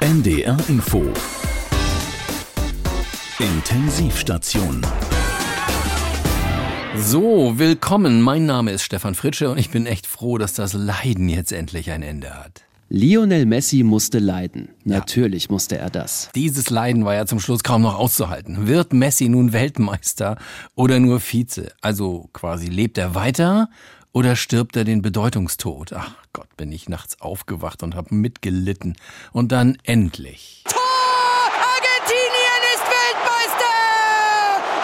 NDR Info Intensivstation So, willkommen. Mein Name ist Stefan Fritsche und ich bin echt froh, dass das Leiden jetzt endlich ein Ende hat. Lionel Messi musste leiden. Natürlich musste er das. Dieses Leiden war ja zum Schluss kaum noch auszuhalten. Wird Messi nun Weltmeister oder nur Vize? Also quasi lebt er weiter oder stirbt er den Bedeutungstod? Ach Gott, bin ich nachts aufgewacht und hab mitgelitten. Und dann endlich. Argentinien ist Weltmeister!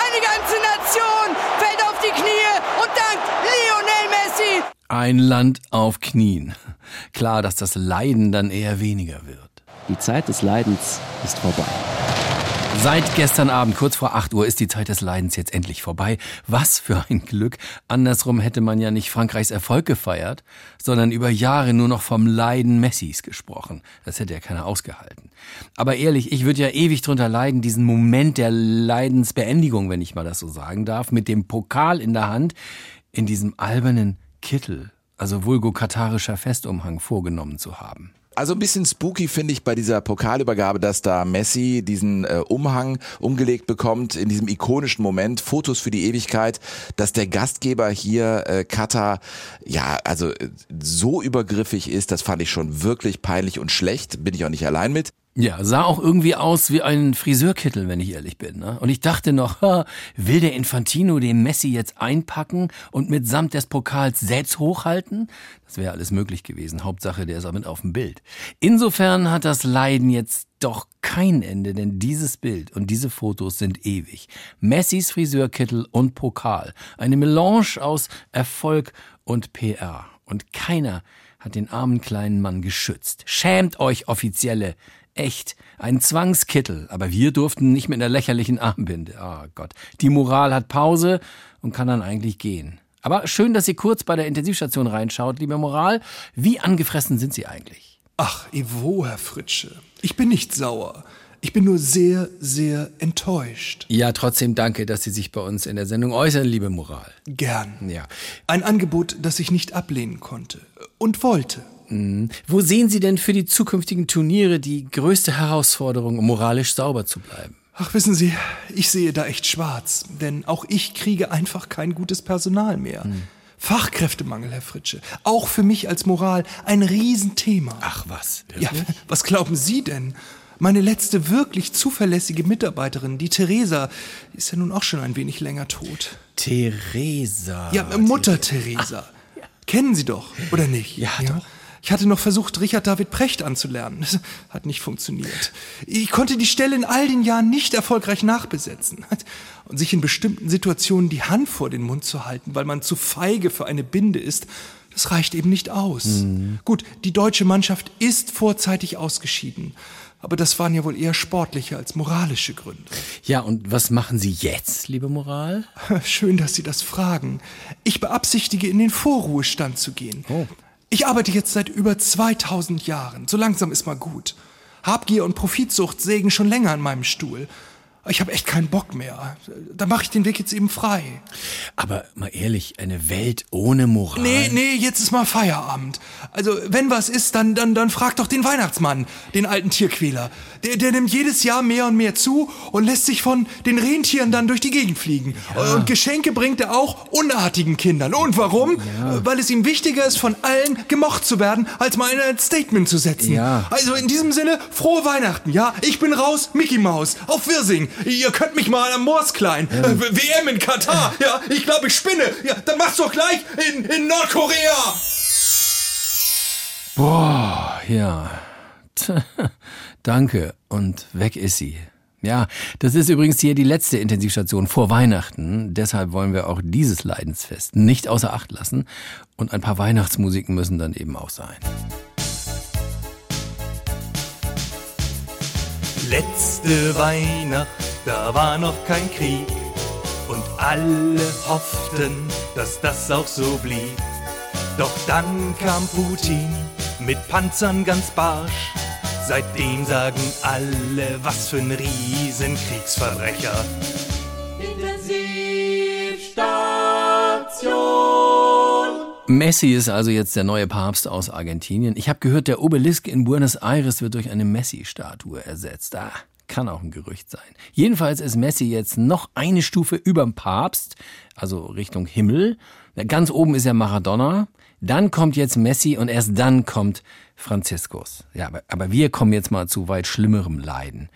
Eine ganze Nation fällt auf die Knie und dankt Lionel Messi! Ein Land auf Knien. Klar, dass das Leiden dann eher weniger wird. Die Zeit des Leidens ist vorbei. Seit gestern Abend, kurz vor 8 Uhr, ist die Zeit des Leidens jetzt endlich vorbei. Was für ein Glück. Andersrum hätte man ja nicht Frankreichs Erfolg gefeiert, sondern über Jahre nur noch vom Leiden Messis gesprochen. Das hätte ja keiner ausgehalten. Aber ehrlich, ich würde ja ewig drunter leiden, diesen Moment der Leidensbeendigung, wenn ich mal das so sagen darf, mit dem Pokal in der Hand, in diesem albernen Kittel, also vulgo-katarischer Festumhang vorgenommen zu haben. Also ein bisschen spooky finde ich bei dieser Pokalübergabe, dass da Messi diesen äh, Umhang umgelegt bekommt, in diesem ikonischen Moment, Fotos für die Ewigkeit, dass der Gastgeber hier, äh, Katar, ja, also äh, so übergriffig ist, das fand ich schon wirklich peinlich und schlecht, bin ich auch nicht allein mit. Ja, sah auch irgendwie aus wie ein Friseurkittel, wenn ich ehrlich bin. Ne? Und ich dachte noch, will der Infantino den Messi jetzt einpacken und mitsamt des Pokals selbst hochhalten? Das wäre alles möglich gewesen. Hauptsache, der ist auch mit auf dem Bild. Insofern hat das Leiden jetzt doch kein Ende, denn dieses Bild und diese Fotos sind ewig. Messis Friseurkittel und Pokal. Eine Melange aus Erfolg und PR. Und keiner hat den armen kleinen Mann geschützt. Schämt euch, Offizielle. Echt, ein Zwangskittel, aber wir durften nicht mit einer lächerlichen Armbinde. Ah Gott, die Moral hat Pause und kann dann eigentlich gehen. Aber schön, dass Sie kurz bei der Intensivstation reinschaut, liebe Moral. Wie angefressen sind Sie eigentlich? Ach, Ivo, Herr Fritsche. Ich bin nicht sauer. Ich bin nur sehr, sehr enttäuscht. Ja, trotzdem danke, dass Sie sich bei uns in der Sendung äußern, liebe Moral. Gern. Ja. Ein Angebot, das ich nicht ablehnen konnte. Und wollte. Wo sehen Sie denn für die zukünftigen Turniere die größte Herausforderung, um moralisch sauber zu bleiben? Ach, wissen Sie, ich sehe da echt schwarz. Denn auch ich kriege einfach kein gutes Personal mehr. Fachkräftemangel, Herr Fritsche. Auch für mich als Moral ein Riesenthema. Ach was, Ja, was glauben Sie denn? Meine letzte wirklich zuverlässige Mitarbeiterin, die Theresa, ist ja nun auch schon ein wenig länger tot. Theresa. Ja, Mutter Theresa. Kennen Sie doch, oder nicht? Ja, doch. Ich hatte noch versucht, Richard David Precht anzulernen. Das hat nicht funktioniert. Ich konnte die Stelle in all den Jahren nicht erfolgreich nachbesetzen. Und sich in bestimmten Situationen die Hand vor den Mund zu halten, weil man zu feige für eine Binde ist, das reicht eben nicht aus. Gut, die deutsche Mannschaft ist vorzeitig ausgeschieden. Aber das waren ja wohl eher sportliche als moralische Gründe. Ja, und was machen Sie jetzt, liebe Moral? Schön, dass Sie das fragen. Ich beabsichtige, in den Vorruhestand zu gehen. Oh. Ich arbeite jetzt seit über 2000 Jahren. So langsam ist mal gut. Habgier und Profitsucht sägen schon länger an meinem Stuhl. Ich habe echt keinen Bock mehr. Da mache ich den Weg jetzt eben frei. Aber mal ehrlich, eine Welt ohne Moral. Nee, nee, jetzt ist mal Feierabend. Also, wenn was ist, dann, dann, dann frag doch den Weihnachtsmann, den alten Tierquäler. Der, der nimmt jedes Jahr mehr und mehr zu und lässt sich von den Rentieren dann durch die Gegend fliegen. Und Geschenke bringt er auch unartigen Kindern. Und warum? Weil es ihm wichtiger ist, von allen gemocht zu werden, als mal ein Statement zu setzen. Ja. Also in diesem Sinne, frohe Weihnachten, ja? Ich bin raus, Mickey Maus, auf Wirsing. Ihr könnt mich mal am Moosklein. Äh, WM in Katar, ja? Ich glaube, ich spinne. Ja, dann mach's doch gleich in, in Nordkorea. Boah, ja. Danke. Und weg ist sie. Ja, das ist übrigens hier die letzte Intensivstation vor Weihnachten. Deshalb wollen wir auch dieses Leidensfest nicht außer Acht lassen. Und ein paar Weihnachtsmusiken müssen dann eben auch sein. Letzte Weihnacht, da war noch kein Krieg und alle hofften, dass das auch so blieb. Doch dann kam Putin mit Panzern ganz barsch. Seitdem sagen alle, was für ein Riesenkriegsverbrecher. Intensivstation Messi ist also jetzt der neue Papst aus Argentinien. Ich habe gehört, der Obelisk in Buenos Aires wird durch eine Messi-Statue ersetzt. Ah, kann auch ein Gerücht sein. Jedenfalls ist Messi jetzt noch eine Stufe überm Papst, also Richtung Himmel. Ganz oben ist ja Maradona. Dann kommt jetzt Messi und erst dann kommt Franziskus. Ja, aber, aber wir kommen jetzt mal zu weit schlimmerem Leiden.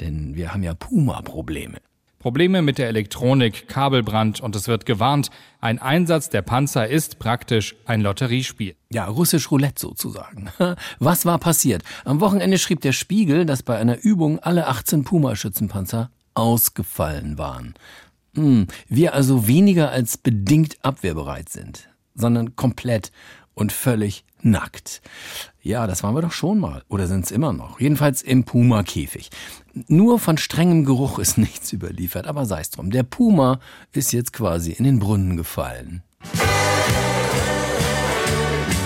Denn wir haben ja Puma-Probleme. Probleme mit der Elektronik, Kabelbrand und es wird gewarnt, ein Einsatz der Panzer ist praktisch ein Lotteriespiel. Ja, russisch Roulette sozusagen. Was war passiert? Am Wochenende schrieb der Spiegel, dass bei einer Übung alle 18 Puma-Schützenpanzer ausgefallen waren. Hm, wir also weniger als bedingt abwehrbereit sind, sondern komplett und völlig nackt. Ja, das waren wir doch schon mal. Oder sind es immer noch? Jedenfalls im Puma-Käfig. Nur von strengem Geruch ist nichts überliefert, aber sei es drum. Der Puma ist jetzt quasi in den Brunnen gefallen.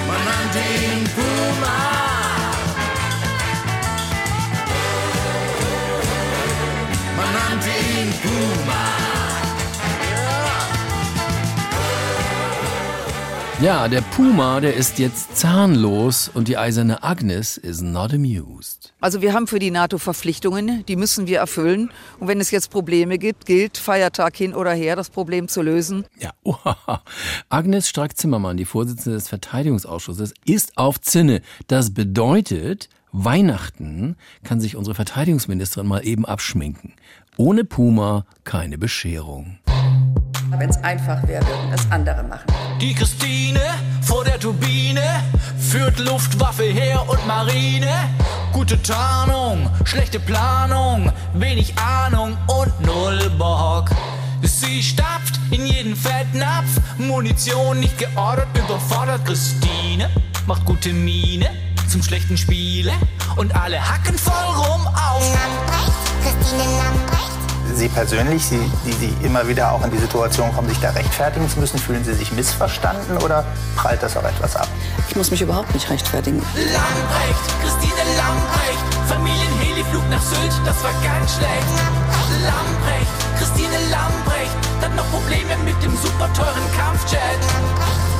Man nannte ihn Puma. Man nannte ihn Puma. Ja, der Puma, der ist jetzt zahnlos und die eiserne Agnes is not amused. Also wir haben für die NATO Verpflichtungen, die müssen wir erfüllen. Und wenn es jetzt Probleme gibt, gilt Feiertag hin oder her, das Problem zu lösen. Ja, oha. Agnes Strack-Zimmermann, die Vorsitzende des Verteidigungsausschusses, ist auf Zinne. Das bedeutet, Weihnachten kann sich unsere Verteidigungsministerin mal eben abschminken. Ohne Puma keine Bescherung. Wenn es einfach wäre, würden es andere machen. Die Christine vor der Turbine führt Luftwaffe her und Marine. Gute Tarnung, schlechte Planung, wenig Ahnung und null Bock. Sie stapft in jeden Fettnapf, Munition nicht geordert, überfordert Christine, macht gute Miene zum schlechten Spiele und alle hacken voll rum auf. Lamprecht, Christine Lamprecht. Sie persönlich, Sie, die Sie immer wieder auch in die Situation kommen, sich da rechtfertigen zu müssen, fühlen Sie sich missverstanden oder prallt das auch etwas ab? Ich muss mich überhaupt nicht rechtfertigen. Lamprecht, Christine Lamprecht, Familienheliflug nach Sylt, das war ganz schlecht. Lamprecht, Christine Lamprecht, dann noch Probleme mit dem super teuren Kampfjet.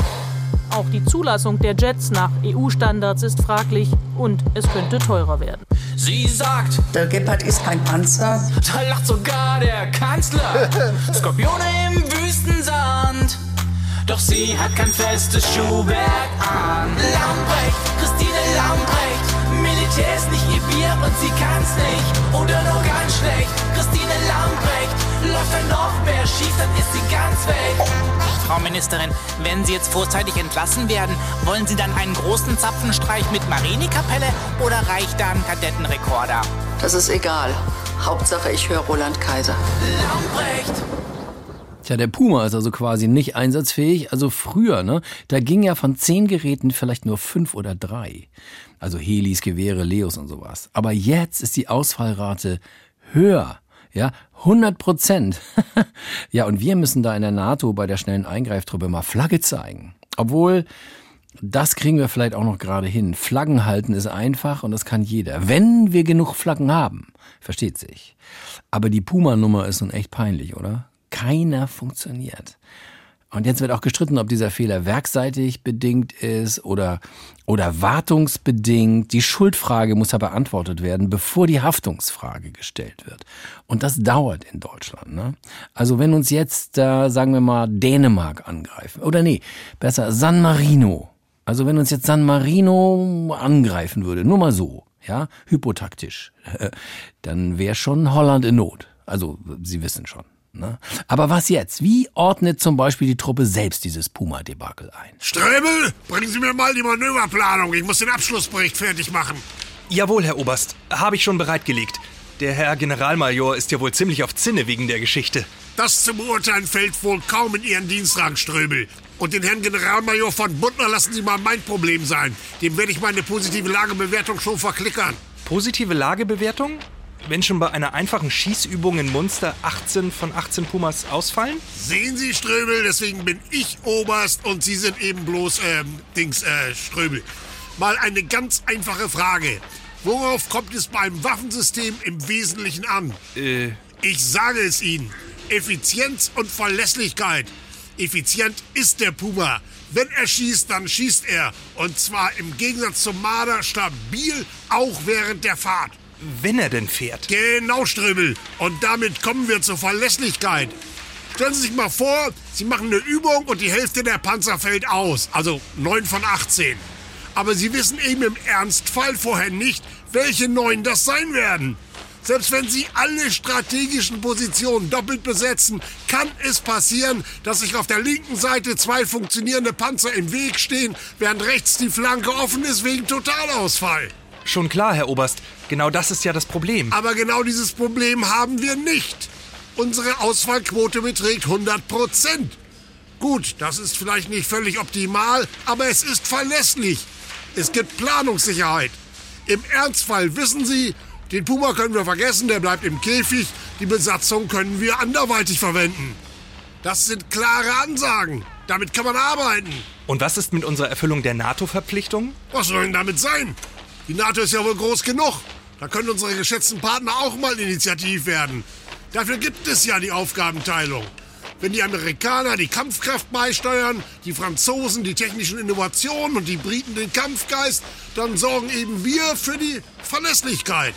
Auch die Zulassung der Jets nach EU-Standards ist fraglich und es könnte teurer werden. Sie sagt, Der Gepard ist kein Panzer. da lacht sogar der Kanzler. Skorpione im Wüstensand. Doch sie hat kein festes Schuhwerk an. Lamprecht, Christine Lamprecht. Militär ist nicht ihr Bier und sie kann's nicht. Oder nur ganz schlecht. Christine Lamprecht. Läuft ein noch mehr schief, dann ist sie ganz weg. Frau Ministerin, wenn Sie jetzt vorzeitig entlassen werden, wollen Sie dann einen großen Zapfenstreich mit Marinekapelle oder reicht da ein Kadettenrekorder? Das ist egal. Hauptsache, ich höre Roland Kaiser. Lamprecht. Tja, der Puma ist also quasi nicht einsatzfähig. Also früher, ne, da ging ja von zehn Geräten vielleicht nur fünf oder drei. Also Helis, Gewehre, Leos und sowas. Aber jetzt ist die Ausfallrate höher. Ja, 100 Prozent. ja, und wir müssen da in der NATO bei der schnellen Eingreiftruppe mal Flagge zeigen. Obwohl, das kriegen wir vielleicht auch noch gerade hin. Flaggen halten ist einfach und das kann jeder. Wenn wir genug Flaggen haben. Versteht sich. Aber die Puma-Nummer ist nun echt peinlich, oder? Keiner funktioniert. Und jetzt wird auch gestritten, ob dieser Fehler werkseitig bedingt ist oder, oder wartungsbedingt. Die Schuldfrage muss ja beantwortet werden, bevor die Haftungsfrage gestellt wird. Und das dauert in Deutschland. Ne? Also wenn uns jetzt, äh, sagen wir mal, Dänemark angreifen, oder nee, besser San Marino. Also wenn uns jetzt San Marino angreifen würde, nur mal so, ja, hypotaktisch, dann wäre schon Holland in Not. Also Sie wissen schon. Ne? Aber was jetzt? Wie ordnet zum Beispiel die Truppe selbst dieses Puma-Debakel ein? Strebel, bringen Sie mir mal die Manöverplanung. Ich muss den Abschlussbericht fertig machen. Jawohl, Herr Oberst. Habe ich schon bereitgelegt. Der Herr Generalmajor ist ja wohl ziemlich auf Zinne wegen der Geschichte. Das zu beurteilen fällt wohl kaum in Ihren Dienstrang, Ströbel. Und den Herrn Generalmajor von Bundner lassen Sie mal mein Problem sein. Dem werde ich meine positive Lagebewertung schon verklickern. Positive Lagebewertung? Wenn schon bei einer einfachen Schießübung in Munster 18 von 18 Pumas ausfallen? Sehen Sie, Ströbel, deswegen bin ich Oberst und Sie sind eben bloß, ähm, Dings, äh, Ströbel. Mal eine ganz einfache Frage. Worauf kommt es beim Waffensystem im Wesentlichen an? Äh. Ich sage es Ihnen. Effizienz und Verlässlichkeit. Effizient ist der Puma, Wenn er schießt, dann schießt er. Und zwar im Gegensatz zum Marder stabil, auch während der Fahrt. Wenn er denn fährt. Genau, Ströbel. Und damit kommen wir zur Verlässlichkeit. Stellen Sie sich mal vor, Sie machen eine Übung und die Hälfte der Panzer fällt aus. Also 9 von 18. Aber Sie wissen eben im Ernstfall vorher nicht, welche neun das sein werden. Selbst wenn Sie alle strategischen Positionen doppelt besetzen, kann es passieren, dass sich auf der linken Seite zwei funktionierende Panzer im Weg stehen, während rechts die Flanke offen ist wegen Totalausfall. Schon klar, Herr Oberst. Genau das ist ja das Problem. Aber genau dieses Problem haben wir nicht. Unsere Ausfallquote beträgt 100 Prozent. Gut, das ist vielleicht nicht völlig optimal, aber es ist verlässlich. Es gibt Planungssicherheit. Im Ernstfall wissen Sie, den Puma können wir vergessen, der bleibt im Käfig. Die Besatzung können wir anderweitig verwenden. Das sind klare Ansagen. Damit kann man arbeiten. Und was ist mit unserer Erfüllung der NATO-Verpflichtung? Was soll denn damit sein? Die NATO ist ja wohl groß genug. Da können unsere geschätzten Partner auch mal initiativ werden. Dafür gibt es ja die Aufgabenteilung. Wenn die Amerikaner die Kampfkraft beisteuern, die Franzosen die technischen Innovationen und die Briten den Kampfgeist, dann sorgen eben wir für die Verlässlichkeit.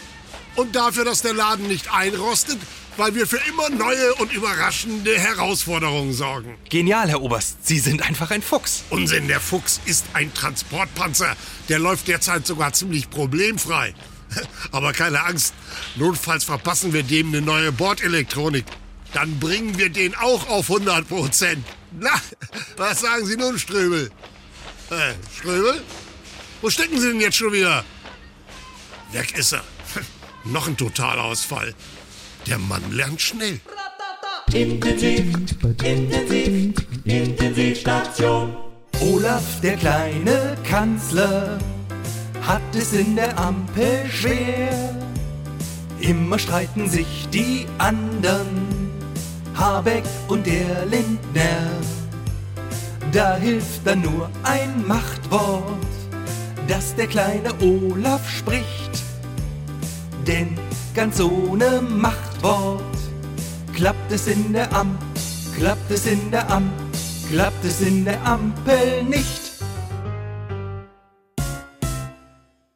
Und dafür, dass der Laden nicht einrostet, weil wir für immer neue und überraschende Herausforderungen sorgen. Genial, Herr Oberst. Sie sind einfach ein Fuchs. Unsinn, der Fuchs ist ein Transportpanzer. Der läuft derzeit sogar ziemlich problemfrei. Aber keine Angst, notfalls verpassen wir dem eine neue Bordelektronik. Dann bringen wir den auch auf 100 Prozent. Na, was sagen Sie nun, Ströbel? Äh, Ströbel? Wo stecken Sie denn jetzt schon wieder? Weg ist er. Noch ein Totalausfall. Der Mann lernt schnell. Intensiv, intensiv, Intensivstation. Olaf, der kleine Kanzler, hat es in der Ampel schwer. Immer streiten sich die anderen, Habeck und der Lindner. Da hilft dann nur ein Machtwort, das der kleine Olaf spricht. Denn ganz ohne Machtwort klappt es in der Ampel, klappt es in der Ampel, klappt es in der Ampel nicht.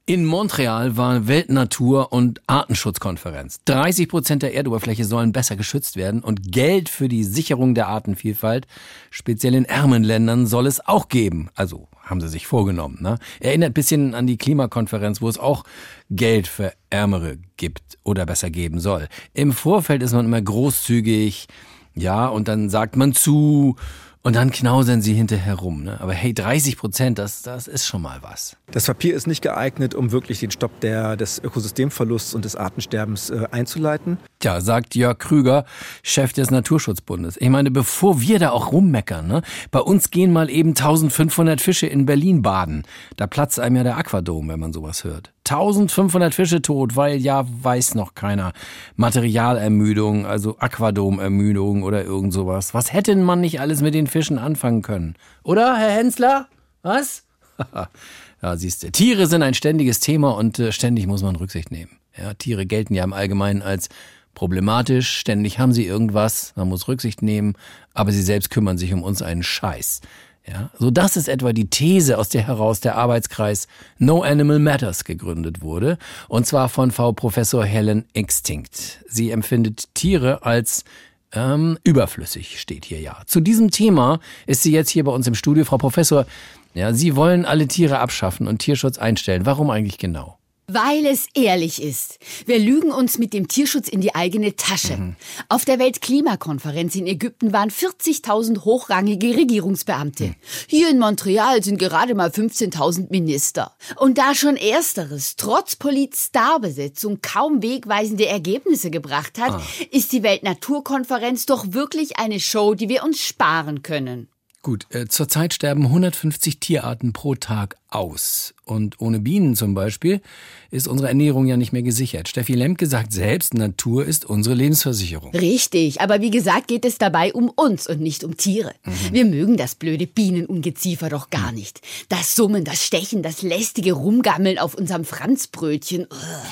In Montreal war Weltnatur- und Artenschutzkonferenz. 30 Prozent der Erdoberfläche sollen besser geschützt werden und Geld für die Sicherung der Artenvielfalt, speziell in ärmeren Ländern, soll es auch geben. Also haben sie sich vorgenommen. Ne? Erinnert bisschen an die Klimakonferenz, wo es auch Geld für Ärmere gibt oder besser geben soll. Im Vorfeld ist man immer großzügig, ja, und dann sagt man zu und dann knausern sie hinterher rum. Ne? Aber hey, 30 Prozent, das, das ist schon mal was. Das Papier ist nicht geeignet, um wirklich den Stopp der, des Ökosystemverlusts und des Artensterbens äh, einzuleiten. Tja, sagt Jörg Krüger, Chef des Naturschutzbundes. Ich meine, bevor wir da auch rummeckern, ne? bei uns gehen mal eben 1500 Fische in Berlin baden. Da platzt einem ja der Aquadom, wenn man sowas hört. 1500 Fische tot, weil ja weiß noch keiner. Materialermüdung, also Aquadomermüdung oder irgend sowas. Was hätte man nicht alles mit den Fischen anfangen können? Oder, Herr Hensler? Was? ja, siehst du. Tiere sind ein ständiges Thema und äh, ständig muss man Rücksicht nehmen. Ja, Tiere gelten ja im Allgemeinen als problematisch. Ständig haben sie irgendwas. Man muss Rücksicht nehmen. Aber sie selbst kümmern sich um uns einen Scheiß. Ja, so das ist etwa die These, aus der heraus der Arbeitskreis No Animal Matters gegründet wurde, und zwar von Frau Professor Helen Extinct. Sie empfindet Tiere als ähm, überflüssig, steht hier ja. Zu diesem Thema ist sie jetzt hier bei uns im Studio, Frau Professor. Ja, Sie wollen alle Tiere abschaffen und Tierschutz einstellen. Warum eigentlich genau? Weil es ehrlich ist. Wir lügen uns mit dem Tierschutz in die eigene Tasche. Mhm. Auf der Weltklimakonferenz in Ägypten waren 40.000 hochrangige Regierungsbeamte. Mhm. Hier in Montreal sind gerade mal 15.000 Minister. Und da schon ersteres trotz Polit-Star-Besetzung kaum wegweisende Ergebnisse gebracht hat, ah. ist die Weltnaturkonferenz doch wirklich eine Show, die wir uns sparen können. Gut, äh, zurzeit sterben 150 Tierarten pro Tag aus. Und ohne Bienen zum Beispiel ist unsere Ernährung ja nicht mehr gesichert. Steffi Lemke sagt selbst, Natur ist unsere Lebensversicherung. Richtig, aber wie gesagt geht es dabei um uns und nicht um Tiere. Mhm. Wir mögen das blöde Bienenungeziefer doch gar nicht. Das Summen, das Stechen, das lästige Rumgammeln auf unserem Franzbrötchen. Ugh.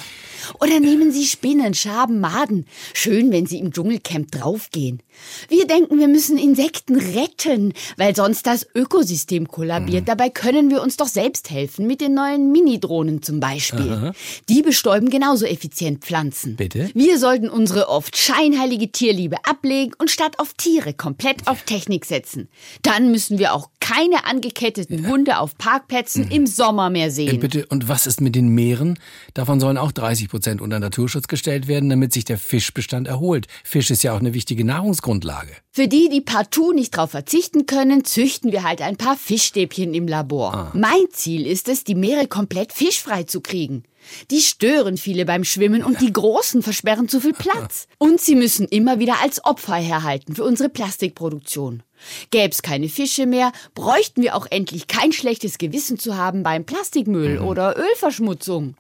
Oder nehmen Sie Spinnen, Schaben, Maden. Schön, wenn Sie im Dschungelcamp draufgehen. Wir denken, wir müssen Insekten retten, weil sonst das Ökosystem kollabiert. Mhm. Dabei können wir uns doch selbst helfen, mit den neuen Mini-Drohnen zum Beispiel. Aha. Die bestäuben genauso effizient Pflanzen. Bitte? Wir sollten unsere oft scheinheilige Tierliebe ablegen und statt auf Tiere komplett auf Technik setzen. Dann müssen wir auch keine angeketteten Hunde auf Parkplätzen im Sommer mehr Äh, sehen. Bitte, und was ist mit den Meeren? Davon sollen auch 30 Prozent unter Naturschutz gestellt werden, damit sich der Fischbestand erholt. Fisch ist ja auch eine wichtige Nahrungsgrundlage. Für die, die partout nicht drauf verzichten können, züchten wir halt ein paar Fischstäbchen im Labor. Mein Ziel ist es, die Meere komplett fischfrei zu kriegen. Die stören viele beim Schwimmen und die Großen versperren zu viel Platz. Und sie müssen immer wieder als Opfer herhalten für unsere Plastikproduktion. Gäb's keine Fische mehr, bräuchten wir auch endlich kein schlechtes Gewissen zu haben beim Plastikmüll oder Ölverschmutzung.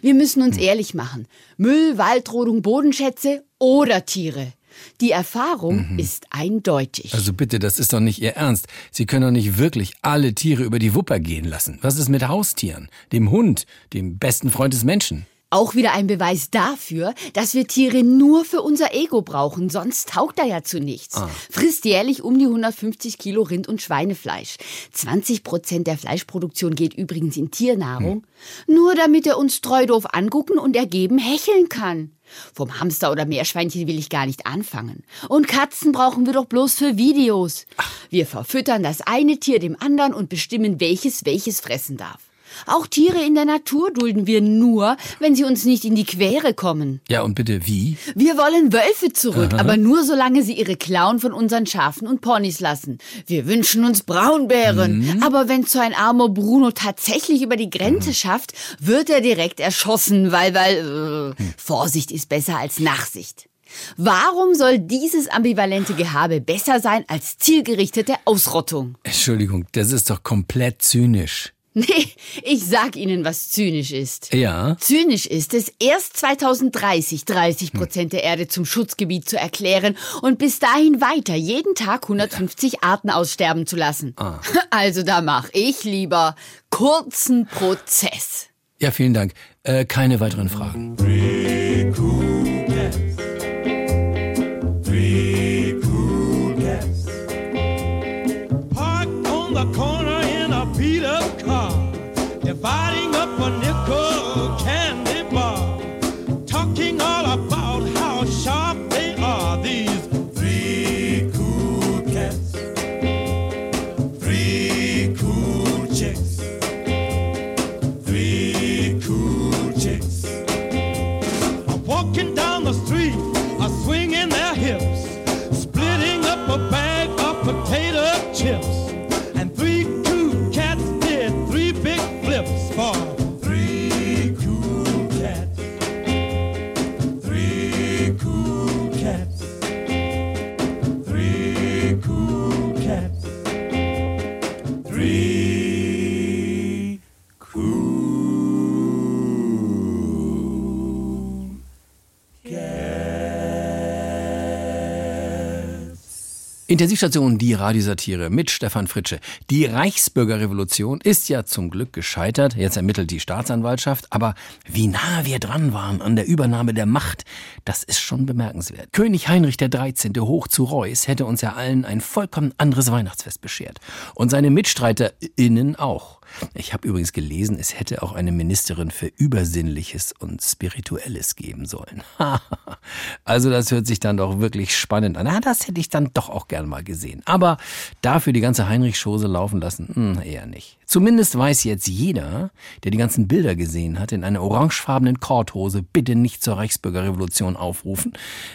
Wir müssen uns ehrlich machen. Müll, Waldrodung, Bodenschätze oder Tiere. Die Erfahrung ist eindeutig. Also bitte, das ist doch nicht Ihr Ernst. Sie können doch nicht wirklich alle Tiere über die Wupper gehen lassen. Was ist mit Haustieren? Dem Hund, dem besten Freund des Menschen? Auch wieder ein Beweis dafür, dass wir Tiere nur für unser Ego brauchen, sonst taugt er ja zu nichts. Ah. Frisst jährlich um die 150 Kilo Rind- und Schweinefleisch. 20 Prozent der Fleischproduktion geht übrigens in Tiernahrung. Nur damit er uns treu doof angucken und ergeben hecheln kann. Vom Hamster oder Meerschweinchen will ich gar nicht anfangen. Und Katzen brauchen wir doch bloß für Videos. Wir verfüttern das eine Tier dem anderen und bestimmen, welches welches fressen darf. Auch Tiere in der Natur dulden wir nur, wenn sie uns nicht in die Quere kommen. Ja, und bitte wie? Wir wollen Wölfe zurück, Aha. aber nur solange sie ihre Klauen von unseren Schafen und Ponys lassen. Wir wünschen uns Braunbären, Mhm. aber wenn so ein armer Bruno tatsächlich über die Grenze schafft, wird er direkt erschossen, weil, weil, äh, Hm. Vorsicht ist besser als Nachsicht. Warum soll dieses ambivalente Gehabe besser sein als zielgerichtete Ausrottung? Entschuldigung, das ist doch komplett zynisch. Nee, ich sag Ihnen, was zynisch ist. Ja? Zynisch ist es, erst 2030 30 Prozent der Erde zum Schutzgebiet zu erklären und bis dahin weiter jeden Tag 150 Arten aussterben zu lassen. Ah. Also da mach ich lieber kurzen Prozess. Ja, vielen Dank. Äh, keine weiteren Fragen. Three Intensivstation Die Radiosatire mit Stefan Fritsche. Die Reichsbürgerrevolution ist ja zum Glück gescheitert. Jetzt ermittelt die Staatsanwaltschaft. Aber wie nah wir dran waren an der Übernahme der Macht, das ist schon bemerkenswert. König Heinrich 13. hoch zu Reuß hätte uns ja allen ein vollkommen anderes Weihnachtsfest beschert. Und seine MitstreiterInnen auch. Ich habe übrigens gelesen, es hätte auch eine Ministerin für Übersinnliches und Spirituelles geben sollen. also das hört sich dann doch wirklich spannend an. Ah, das hätte ich dann doch auch gern mal gesehen. Aber dafür die ganze Heinrich-Chose laufen lassen, hm, eher nicht. Zumindest weiß jetzt jeder, der die ganzen Bilder gesehen hat, in einer orangefarbenen Korthose bitte nicht zur Reichsbürgerrevolution aufrufen.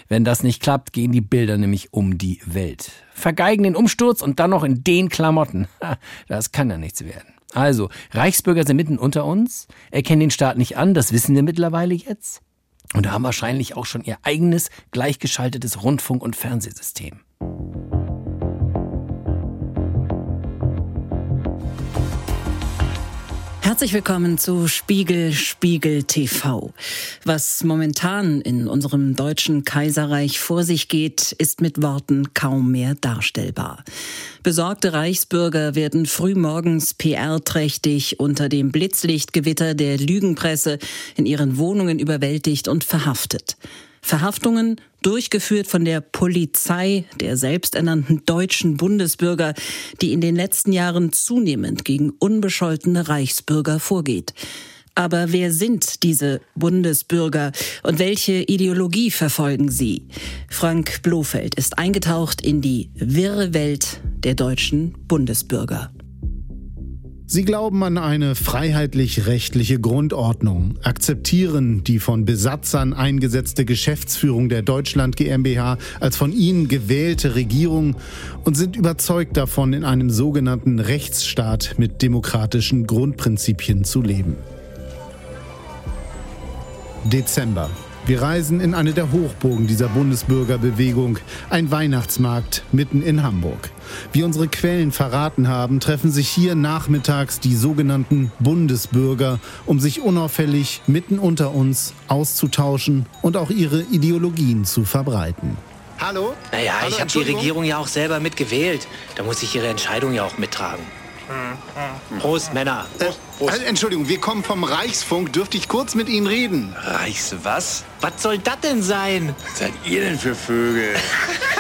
Wenn das nicht klappt, gehen die Bilder nämlich um die Welt. Vergeigen den Umsturz und dann noch in den Klamotten. Das kann ja nichts werden. Also, Reichsbürger sind mitten unter uns, erkennen den Staat nicht an, das wissen wir mittlerweile jetzt. Und haben wahrscheinlich auch schon ihr eigenes gleichgeschaltetes Rundfunk- und Fernsehsystem. Herzlich willkommen zu Spiegel Spiegel TV. Was momentan in unserem deutschen Kaiserreich vor sich geht, ist mit Worten kaum mehr darstellbar. Besorgte Reichsbürger werden frühmorgens PR-trächtig unter dem Blitzlichtgewitter der Lügenpresse in ihren Wohnungen überwältigt und verhaftet. Verhaftungen durchgeführt von der Polizei der selbsternannten deutschen Bundesbürger, die in den letzten Jahren zunehmend gegen unbescholtene Reichsbürger vorgeht. Aber wer sind diese Bundesbürger und welche Ideologie verfolgen sie? Frank Blofeld ist eingetaucht in die wirre Welt der deutschen Bundesbürger. Sie glauben an eine freiheitlich-rechtliche Grundordnung, akzeptieren die von Besatzern eingesetzte Geschäftsführung der Deutschland GmbH als von ihnen gewählte Regierung und sind überzeugt davon, in einem sogenannten Rechtsstaat mit demokratischen Grundprinzipien zu leben. Dezember. Wir reisen in eine der Hochburgen dieser Bundesbürgerbewegung, ein Weihnachtsmarkt mitten in Hamburg. Wie unsere Quellen verraten haben, treffen sich hier nachmittags die sogenannten Bundesbürger, um sich unauffällig mitten unter uns auszutauschen und auch ihre Ideologien zu verbreiten. Hallo? Naja, Hallo, ich habe die Regierung ja auch selber mitgewählt. Da muss ich ihre Entscheidung ja auch mittragen. Prost, Männer. Prost, Prost. Äh, Entschuldigung, wir kommen vom Reichsfunk. Dürfte ich kurz mit Ihnen reden? Reichs was? Was soll das denn sein? Was seid ihr denn für Vögel?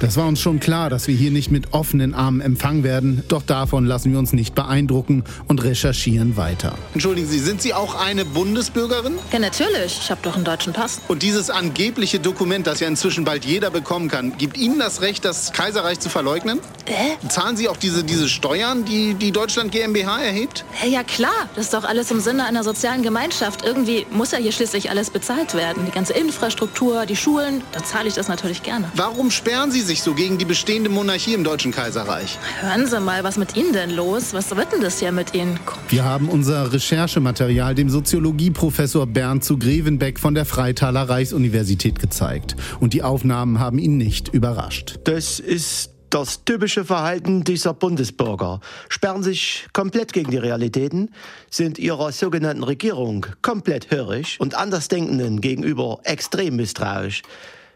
Das war uns schon klar, dass wir hier nicht mit offenen Armen empfangen werden. Doch davon lassen wir uns nicht beeindrucken und recherchieren weiter. Entschuldigen Sie, sind Sie auch eine Bundesbürgerin? Ja, natürlich. Ich habe doch einen deutschen Pass. Und dieses angebliche Dokument, das ja inzwischen bald jeder bekommen kann, gibt Ihnen das Recht, das Kaiserreich zu verleugnen? Äh? Zahlen Sie auch diese, diese Steuern, die die Deutschland GmbH erhebt? Ja, klar. Das ist doch alles im Sinne einer sozialen Gemeinschaft. Irgendwie muss ja hier schließlich alles bezahlt werden. Die ganze Infrastruktur, die Schulen. Da zahle ich das natürlich gerne. Warum sperren Sie sich so gegen die bestehende Monarchie im Deutschen Kaiserreich? Hören Sie mal, was mit Ihnen denn los? Was wird denn das hier mit Ihnen? Wir haben unser Recherchematerial dem Soziologieprofessor Bernd zu Grevenbeck von der Freitaler Reichsuniversität gezeigt. Und die Aufnahmen haben ihn nicht überrascht. Das ist das typische Verhalten dieser Bundesbürger. Sperren sich komplett gegen die Realitäten, sind ihrer sogenannten Regierung komplett hörig und Andersdenkenden gegenüber extrem misstrauisch.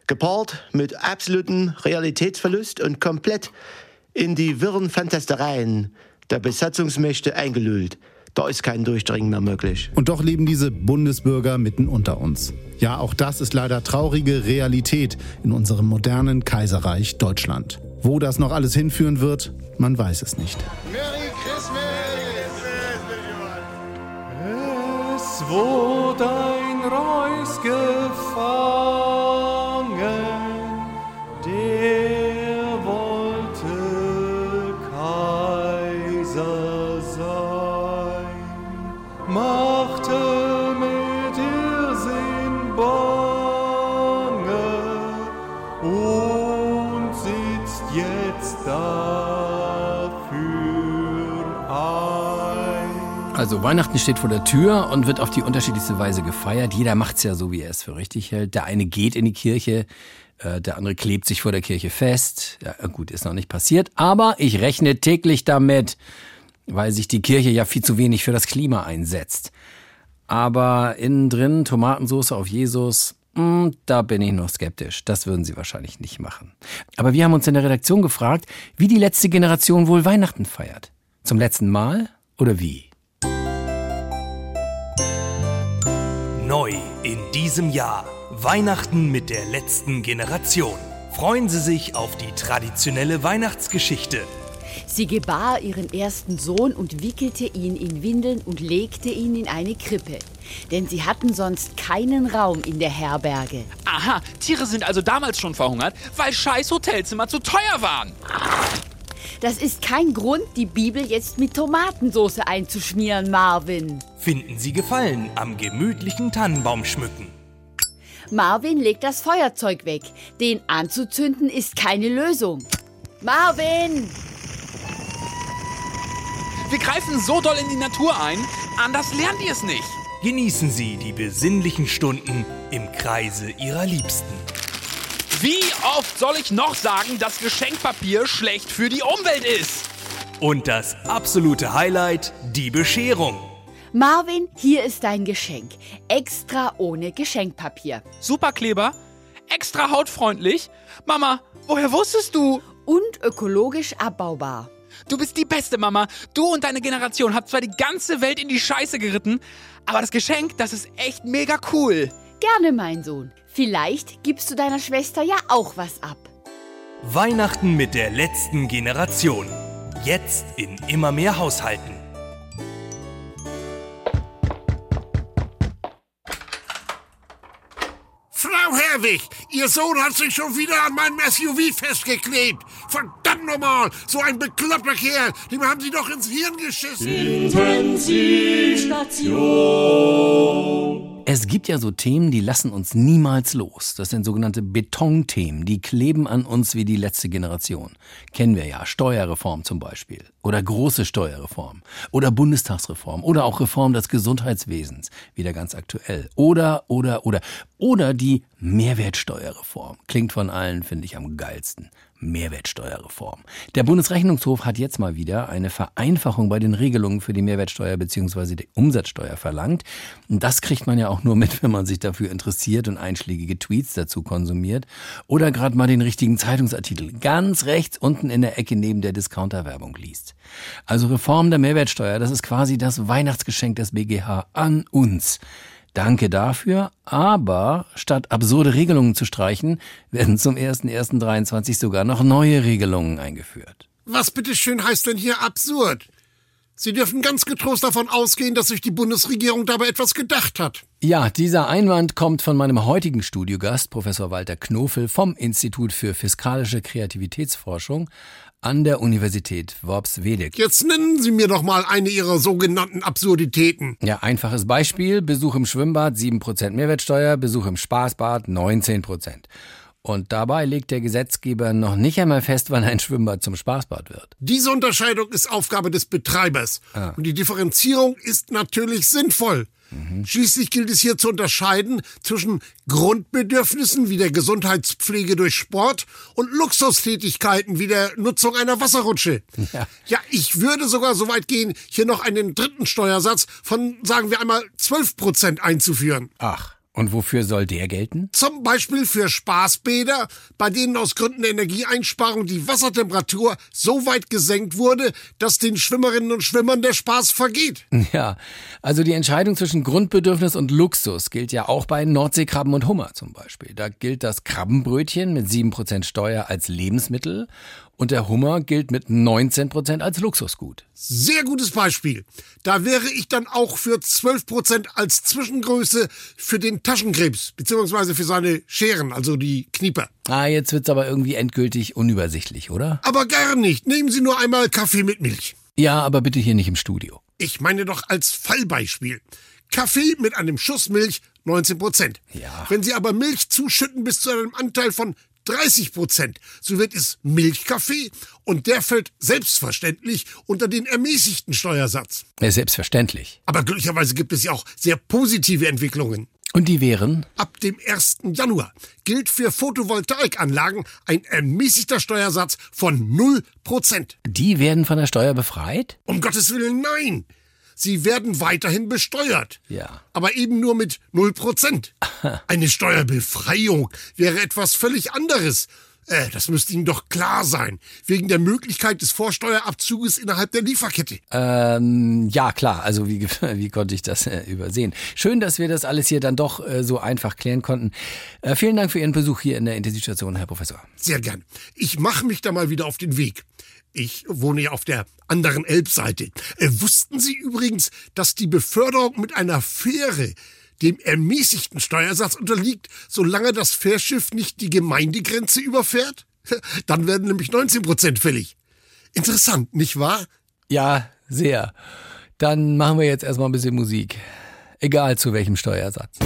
Gepaart mit absolutem Realitätsverlust und komplett in die wirren Fantastereien der Besatzungsmächte eingelullt. Da ist kein Durchdringen mehr möglich. Und doch leben diese Bundesbürger mitten unter uns. Ja, auch das ist leider traurige Realität in unserem modernen Kaiserreich Deutschland. Wo das noch alles hinführen wird, man weiß es nicht. Merry Christmas! Es wurde ein Reus gefangen, Also Weihnachten steht vor der Tür und wird auf die unterschiedlichste Weise gefeiert. Jeder macht's ja so, wie er es für richtig hält. Der eine geht in die Kirche, äh, der andere klebt sich vor der Kirche fest. Ja, gut, ist noch nicht passiert, aber ich rechne täglich damit, weil sich die Kirche ja viel zu wenig für das Klima einsetzt. Aber innen drin Tomatensauce auf Jesus, mh, da bin ich noch skeptisch. Das würden sie wahrscheinlich nicht machen. Aber wir haben uns in der Redaktion gefragt, wie die letzte Generation wohl Weihnachten feiert. Zum letzten Mal oder wie? Diesem Jahr. Weihnachten mit der letzten Generation. Freuen Sie sich auf die traditionelle Weihnachtsgeschichte. Sie gebar ihren ersten Sohn und wickelte ihn in Windeln und legte ihn in eine Krippe. Denn sie hatten sonst keinen Raum in der Herberge. Aha, Tiere sind also damals schon verhungert, weil scheiß Hotelzimmer zu teuer waren. Das ist kein Grund, die Bibel jetzt mit Tomatensauce einzuschmieren, Marvin. Finden Sie Gefallen am gemütlichen Tannenbaum schmücken. Marvin legt das Feuerzeug weg. Den anzuzünden ist keine Lösung. Marvin! Wir greifen so doll in die Natur ein, anders lernt ihr es nicht. Genießen Sie die besinnlichen Stunden im Kreise Ihrer Liebsten. Wie oft soll ich noch sagen, dass Geschenkpapier schlecht für die Umwelt ist? Und das absolute Highlight, die Bescherung. Marvin, hier ist dein Geschenk. Extra ohne Geschenkpapier. Superkleber, extra hautfreundlich. Mama, woher wusstest du? Und ökologisch abbaubar. Du bist die beste Mama. Du und deine Generation habt zwar die ganze Welt in die Scheiße geritten, aber das Geschenk, das ist echt mega cool. Gerne, mein Sohn. Vielleicht gibst du deiner Schwester ja auch was ab. Weihnachten mit der letzten Generation. Jetzt in immer mehr Haushalten. Frau Herwig, Ihr Sohn hat sich schon wieder an meinem SUV festgeklebt. Verdammt nochmal, so ein bekloppter Kerl, dem haben Sie doch ins Hirn geschissen. Intensivstation. Es gibt ja so Themen, die lassen uns niemals los. Das sind sogenannte Betonthemen, die kleben an uns wie die letzte Generation. Kennen wir ja, Steuerreform zum Beispiel. Oder große Steuerreform. Oder Bundestagsreform. Oder auch Reform des Gesundheitswesens. Wieder ganz aktuell. Oder, oder, oder. Oder die Mehrwertsteuerreform. Klingt von allen, finde ich, am geilsten. Mehrwertsteuerreform. Der Bundesrechnungshof hat jetzt mal wieder eine Vereinfachung bei den Regelungen für die Mehrwertsteuer bzw. die Umsatzsteuer verlangt. Das kriegt man ja auch nur mit, wenn man sich dafür interessiert und einschlägige Tweets dazu konsumiert. Oder gerade mal den richtigen Zeitungsartikel ganz rechts unten in der Ecke neben der Discounterwerbung liest. Also Reform der Mehrwertsteuer, das ist quasi das Weihnachtsgeschenk des BGH an uns. Danke dafür, aber statt absurde Regelungen zu streichen, werden zum 01.01.23 sogar noch neue Regelungen eingeführt. Was bitteschön heißt denn hier absurd? Sie dürfen ganz getrost davon ausgehen, dass sich die Bundesregierung dabei etwas gedacht hat. Ja, dieser Einwand kommt von meinem heutigen Studiogast, Professor Walter Knofel vom Institut für Fiskalische Kreativitätsforschung an der Universität Worpswedek. Jetzt nennen Sie mir doch mal eine Ihrer sogenannten Absurditäten. Ja, einfaches Beispiel. Besuch im Schwimmbad 7% Mehrwertsteuer, Besuch im Spaßbad 19%. Und dabei legt der Gesetzgeber noch nicht einmal fest, wann ein Schwimmbad zum Spaßbad wird. Diese Unterscheidung ist Aufgabe des Betreibers. Ah. Und die Differenzierung ist natürlich sinnvoll. Mhm. Schließlich gilt es hier zu unterscheiden zwischen Grundbedürfnissen wie der Gesundheitspflege durch Sport und Luxustätigkeiten wie der Nutzung einer Wasserrutsche. Ja. ja, ich würde sogar so weit gehen, hier noch einen dritten Steuersatz von, sagen wir einmal, 12 Prozent einzuführen. Ach. Und wofür soll der gelten? Zum Beispiel für Spaßbäder, bei denen aus Gründen der Energieeinsparung die Wassertemperatur so weit gesenkt wurde, dass den Schwimmerinnen und Schwimmern der Spaß vergeht. Ja, also die Entscheidung zwischen Grundbedürfnis und Luxus gilt ja auch bei Nordseekrabben und Hummer zum Beispiel. Da gilt das Krabbenbrötchen mit 7% Steuer als Lebensmittel und der Hummer gilt mit 19 Prozent als Luxusgut. Sehr gutes Beispiel. Da wäre ich dann auch für 12 Prozent als Zwischengröße für den Taschenkrebs, beziehungsweise für seine Scheren, also die Knieper. Ah, jetzt wird's aber irgendwie endgültig unübersichtlich, oder? Aber gar nicht. Nehmen Sie nur einmal Kaffee mit Milch. Ja, aber bitte hier nicht im Studio. Ich meine doch als Fallbeispiel. Kaffee mit einem Schuss Milch 19 Prozent. Ja. Wenn Sie aber Milch zuschütten bis zu einem Anteil von 30 Prozent. So wird es Milchkaffee und der fällt selbstverständlich unter den ermäßigten Steuersatz. Ja, selbstverständlich. Aber glücklicherweise gibt es ja auch sehr positive Entwicklungen. Und die wären? Ab dem 1. Januar gilt für Photovoltaikanlagen ein ermäßigter Steuersatz von 0 Prozent. Die werden von der Steuer befreit? Um Gottes Willen, nein. Sie werden weiterhin besteuert. Ja. Aber eben nur mit 0%. Eine Steuerbefreiung wäre etwas völlig anderes. Äh, das müsste Ihnen doch klar sein. Wegen der Möglichkeit des Vorsteuerabzuges innerhalb der Lieferkette. Ähm, ja, klar. Also wie, wie konnte ich das äh, übersehen? Schön, dass wir das alles hier dann doch äh, so einfach klären konnten. Äh, vielen Dank für Ihren Besuch hier in der Intensivstation, Herr Professor. Sehr gern. Ich mache mich da mal wieder auf den Weg. Ich wohne ja auf der anderen Elbseite. Äh, wussten Sie übrigens, dass die Beförderung mit einer Fähre dem ermäßigten Steuersatz unterliegt, solange das Fährschiff nicht die Gemeindegrenze überfährt? Dann werden nämlich 19 Prozent fällig. Interessant, nicht wahr? Ja, sehr. Dann machen wir jetzt erstmal ein bisschen Musik. Egal zu welchem Steuersatz.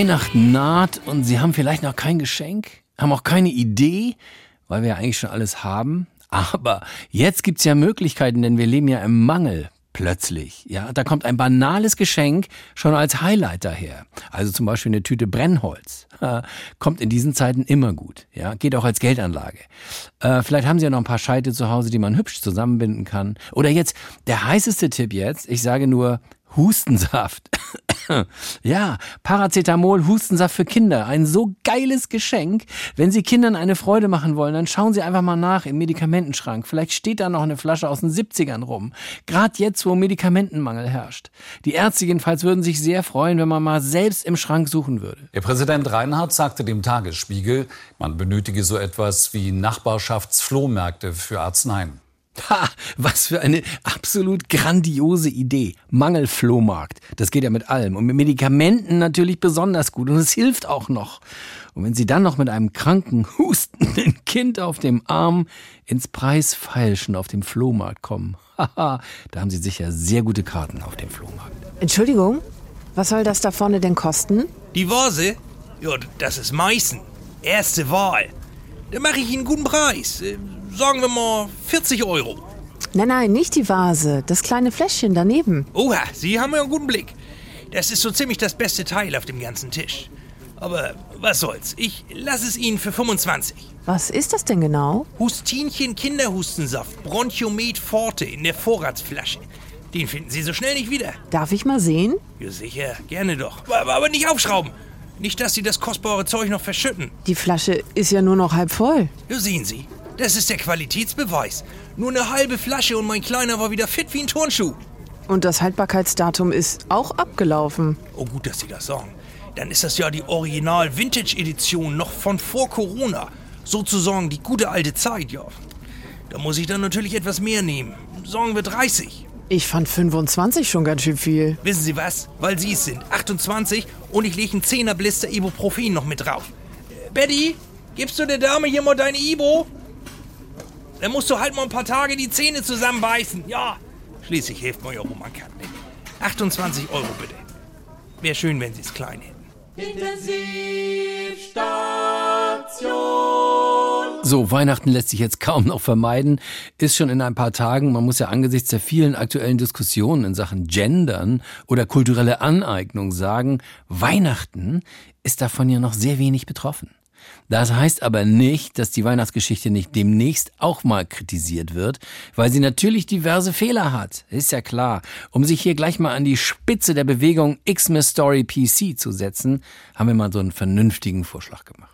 Weihnachten naht und Sie haben vielleicht noch kein Geschenk, haben auch keine Idee. weil wir ja eigentlich schon alles haben. Aber jetzt gibt's ja Möglichkeiten, denn wir leben ja im Mangel. Plötzlich, ja, da kommt ein banales Geschenk schon als Highlight daher. Also zum Beispiel eine Tüte Brennholz. Kommt in diesen Zeiten immer gut, ja, geht auch als Geldanlage. Äh, vielleicht haben Sie ja noch ein paar Scheite zu Hause, die man hübsch zusammenbinden kann. Oder jetzt, der heißeste Tipp jetzt, ich sage nur Hustensaft. ja, Paracetamol, Hustensaft für Kinder. Ein so geiles Geschenk. Wenn Sie Kindern eine Freude machen wollen, dann schauen Sie einfach mal nach im Medikamentenschrank. Vielleicht steht da noch eine Flasche aus den 70ern rum. Gerade jetzt, wo Medikamentenmangel herrscht. Die Ärzte jedenfalls würden sich sehr freuen, wenn man mal selbst im Schrank suchen würde. Der Präsident Reinhardt sagte dem Tagesspiegel, man benötige so etwas wie Nachbarschaftsflohmärkte für Arzneien. Ha, was für eine absolut grandiose Idee. Mangelflohmarkt. Das geht ja mit allem. Und mit Medikamenten natürlich besonders gut. Und es hilft auch noch. Und wenn Sie dann noch mit einem kranken, hustenden Kind auf dem Arm ins Preisfeilschen auf dem Flohmarkt kommen, haha, da haben Sie sicher sehr gute Karten auf dem Flohmarkt. Entschuldigung, was soll das da vorne denn kosten? Die Vase? Ja, das ist Meißen. Erste Wahl. Da mache ich Ihnen einen guten Preis. Sagen wir mal 40 Euro. Nein, nein, nicht die Vase. Das kleine Fläschchen daneben. Oha, Sie haben ja einen guten Blick. Das ist so ziemlich das beste Teil auf dem ganzen Tisch. Aber was soll's, ich lasse es Ihnen für 25. Was ist das denn genau? Hustinchen Kinderhustensaft, Bronchiomet Forte in der Vorratsflasche. Den finden Sie so schnell nicht wieder. Darf ich mal sehen? Ja, sicher, gerne doch. Aber, aber nicht aufschrauben. Nicht, dass Sie das kostbare Zeug noch verschütten. Die Flasche ist ja nur noch halb voll. Ja, sehen Sie. Das ist der Qualitätsbeweis. Nur eine halbe Flasche und mein Kleiner war wieder fit wie ein Turnschuh. Und das Haltbarkeitsdatum ist auch abgelaufen. Oh, gut, dass Sie das sagen. Dann ist das ja die Original-Vintage-Edition noch von vor Corona. Sozusagen die gute alte Zeit, ja. Da muss ich dann natürlich etwas mehr nehmen. Sagen wir 30. Ich fand 25 schon ganz schön viel. Wissen Sie was? Weil Sie es sind. 28 und ich lege einen 10er Blister Ibuprofen noch mit drauf. Äh, Betty, gibst du der Dame hier mal deine Ibo? Dann musst du halt mal ein paar Tage die Zähne zusammenbeißen. Ja. Schließlich hilft man ja, wo man kann. 28 Euro bitte. Wäre schön, wenn Sie es klein hätten. Intensivstation. So, Weihnachten lässt sich jetzt kaum noch vermeiden, ist schon in ein paar Tagen. Man muss ja angesichts der vielen aktuellen Diskussionen in Sachen Gendern oder kulturelle Aneignung sagen, Weihnachten ist davon ja noch sehr wenig betroffen. Das heißt aber nicht, dass die Weihnachtsgeschichte nicht demnächst auch mal kritisiert wird, weil sie natürlich diverse Fehler hat. Ist ja klar. Um sich hier gleich mal an die Spitze der Bewegung Xmas Story PC zu setzen, haben wir mal so einen vernünftigen Vorschlag gemacht.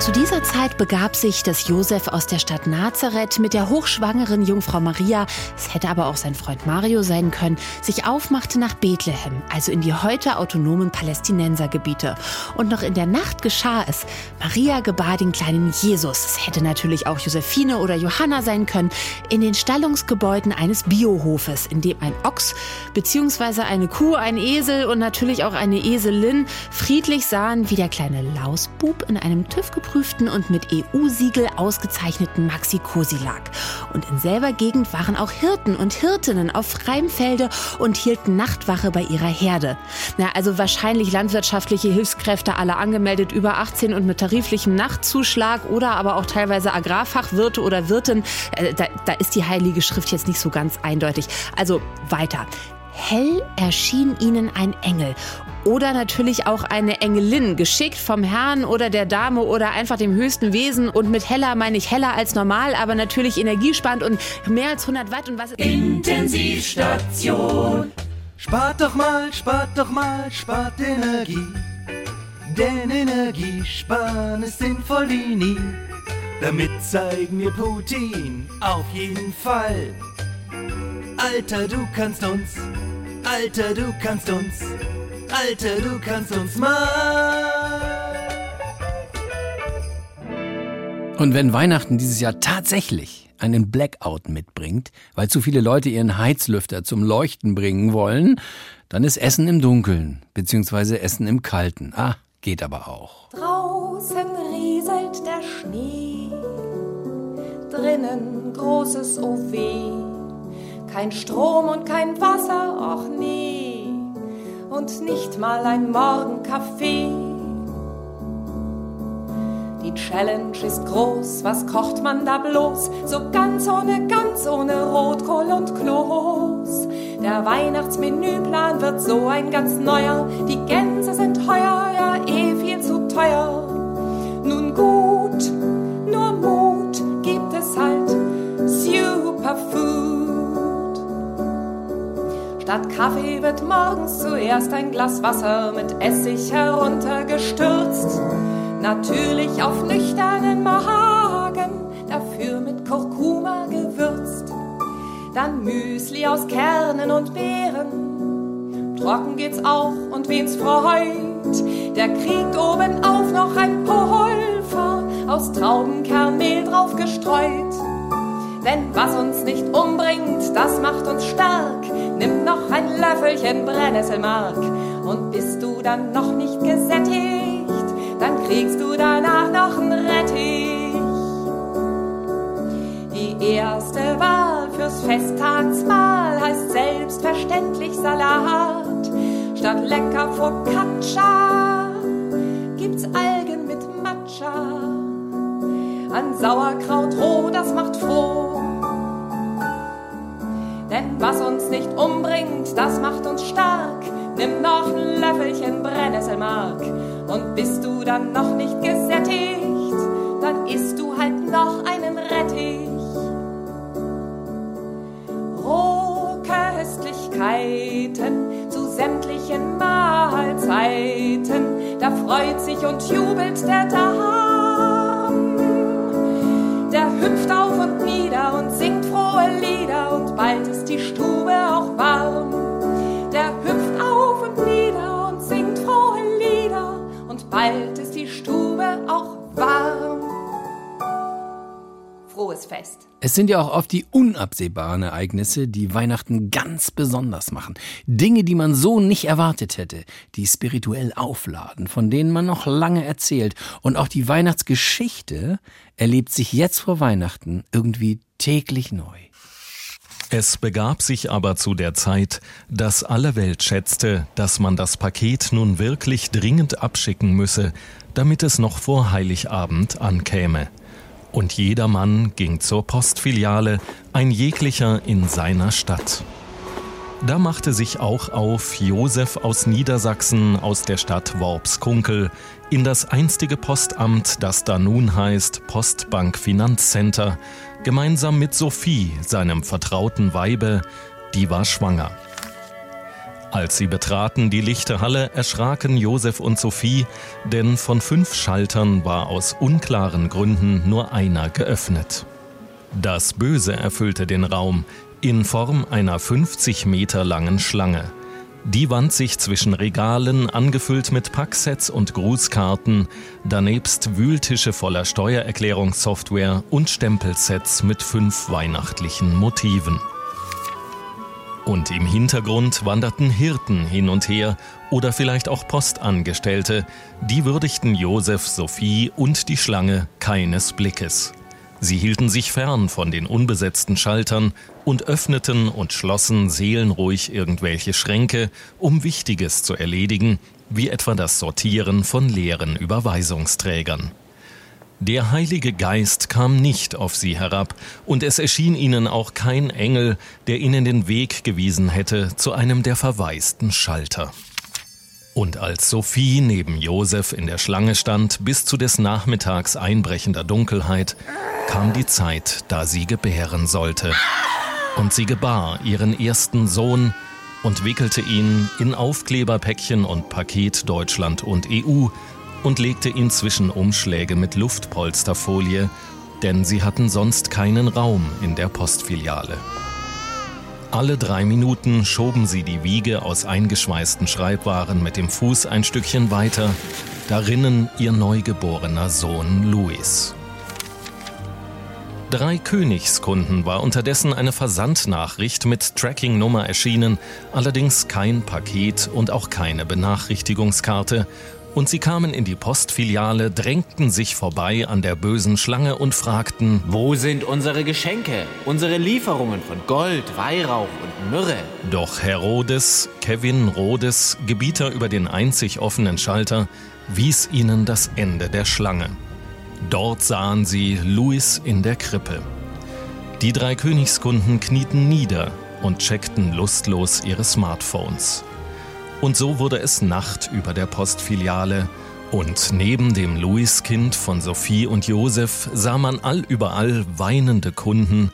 Zu dieser Zeit begab sich, dass Josef aus der Stadt Nazareth mit der hochschwangeren Jungfrau Maria, es hätte aber auch sein Freund Mario sein können, sich aufmachte nach Bethlehem, also in die heute autonomen Palästinensergebiete. Und noch in der Nacht geschah es. Maria gebar den kleinen Jesus, es hätte natürlich auch Josephine oder Johanna sein können, in den Stallungsgebäuden eines Biohofes, in dem ein Ochs bzw. eine Kuh, ein Esel und natürlich auch eine Eselin friedlich sahen, wie der kleine Lausbub in einem TÜV geprüften und mit EU-Siegel ausgezeichneten Maxi Cosi lag. Und in selber Gegend waren auch Hirten und Hirtinnen auf freiem Felde und hielten Nachtwache bei ihrer Herde. Na, also wahrscheinlich landwirtschaftliche Hilfskräfte alle angemeldet über 18 und mit tariflichem Nachtzuschlag oder aber auch teilweise Agrarfachwirte oder Wirtin. Äh, da, da ist die Heilige Schrift jetzt nicht so ganz eindeutig. Also weiter. Hell erschien ihnen ein Engel oder natürlich auch eine Engelin, geschickt vom Herrn oder der Dame oder einfach dem höchsten Wesen. Und mit heller meine ich heller als normal, aber natürlich energiesparend und mehr als 100 Watt und was. Intensivstation. Spart doch mal, spart doch mal, spart Energie. Denn Energie sparen ist sinnvoll wie nie. Damit zeigen wir Putin auf jeden Fall. Alter, du kannst uns, Alter, du kannst uns. Alter, du kannst uns mal. Und wenn Weihnachten dieses Jahr tatsächlich einen Blackout mitbringt, weil zu viele Leute ihren Heizlüfter zum Leuchten bringen wollen, dann ist Essen im Dunkeln, beziehungsweise Essen im Kalten. Ah, geht aber auch. Draußen rieselt der Schnee, drinnen großes OW, kein Strom und kein Wasser, och nee und nicht mal ein Morgenkaffee. Die Die Challenge ist groß, was kocht man da bloß? So ganz ohne, ganz ohne Rotkohl und Kloß. Der Weihnachtsmenüplan wird so ein ganz neuer. Die Gänse sind heuer, ja eh viel zu teuer. Statt Kaffee wird morgens zuerst ein Glas Wasser mit Essig heruntergestürzt. Natürlich auf nüchternen Magen, dafür mit Kurkuma gewürzt. Dann Müsli aus Kernen und Beeren. Trocken geht's auch und wen's freut, der kriegt obenauf noch ein Pulver aus Traubenkernmehl drauf gestreut. Denn was uns nicht umbringt, das macht uns stark. Nimm noch ein Löffelchen Brennnesselmark und bist du dann noch nicht gesättigt, dann kriegst du danach noch einen Rettich. Die erste Wahl fürs Festtagsmahl heißt selbstverständlich Salat. Statt lecker Focaccia gibt's Algen mit Matcha. An Sauerkraut roh, das macht froh. Denn was uns nicht umbringt, das macht uns stark. Nimm noch ein Löffelchen Brennnesselmark. Und bist du dann noch nicht gesättigt, dann isst du halt noch einen Rettich. Rohköstlichkeiten zu sämtlichen Mahlzeiten, da freut sich und jubelt der Darm. Fest. Es sind ja auch oft die unabsehbaren Ereignisse, die Weihnachten ganz besonders machen. Dinge, die man so nicht erwartet hätte, die spirituell aufladen, von denen man noch lange erzählt. Und auch die Weihnachtsgeschichte erlebt sich jetzt vor Weihnachten irgendwie täglich neu. Es begab sich aber zu der Zeit, dass alle Welt schätzte, dass man das Paket nun wirklich dringend abschicken müsse, damit es noch vor Heiligabend ankäme. Und jedermann ging zur Postfiliale, ein jeglicher in seiner Stadt. Da machte sich auch auf Josef aus Niedersachsen aus der Stadt Worpskunkel in das einstige Postamt, das da nun heißt Postbank Finanzcenter, gemeinsam mit Sophie, seinem vertrauten Weibe, die war schwanger. Als sie betraten die lichte Halle, erschraken Josef und Sophie, denn von fünf Schaltern war aus unklaren Gründen nur einer geöffnet. Das Böse erfüllte den Raum in Form einer 50 Meter langen Schlange. Die wand sich zwischen Regalen, angefüllt mit Packsets und Grußkarten, danebst Wühltische voller Steuererklärungssoftware und Stempelsets mit fünf weihnachtlichen Motiven. Und im Hintergrund wanderten Hirten hin und her oder vielleicht auch Postangestellte, die würdigten Josef, Sophie und die Schlange keines Blickes. Sie hielten sich fern von den unbesetzten Schaltern und öffneten und schlossen seelenruhig irgendwelche Schränke, um Wichtiges zu erledigen, wie etwa das Sortieren von leeren Überweisungsträgern. Der Heilige Geist kam nicht auf sie herab, und es erschien ihnen auch kein Engel, der ihnen den Weg gewiesen hätte zu einem der verwaisten Schalter. Und als Sophie neben Josef in der Schlange stand, bis zu des Nachmittags einbrechender Dunkelheit, kam die Zeit, da sie gebären sollte. Und sie gebar ihren ersten Sohn und wickelte ihn in Aufkleberpäckchen und Paket Deutschland und EU und legte ihn zwischen Umschläge mit Luftpolsterfolie, denn sie hatten sonst keinen Raum in der Postfiliale. Alle drei Minuten schoben sie die Wiege aus eingeschweißten Schreibwaren mit dem Fuß ein Stückchen weiter, darinnen ihr neugeborener Sohn Louis. Drei Königskunden war unterdessen eine Versandnachricht mit Tracking-Nummer erschienen, allerdings kein Paket und auch keine Benachrichtigungskarte, und sie kamen in die Postfiliale, drängten sich vorbei an der bösen Schlange und fragten, Wo sind unsere Geschenke, unsere Lieferungen von Gold, Weihrauch und Myrrhe? Doch Herodes, Kevin Rhodes, Gebieter über den einzig offenen Schalter, wies ihnen das Ende der Schlange. Dort sahen sie Louis in der Krippe. Die drei Königskunden knieten nieder und checkten lustlos ihre Smartphones. Und so wurde es Nacht über der Postfiliale und neben dem Louis-Kind von Sophie und Josef sah man allüberall weinende Kunden,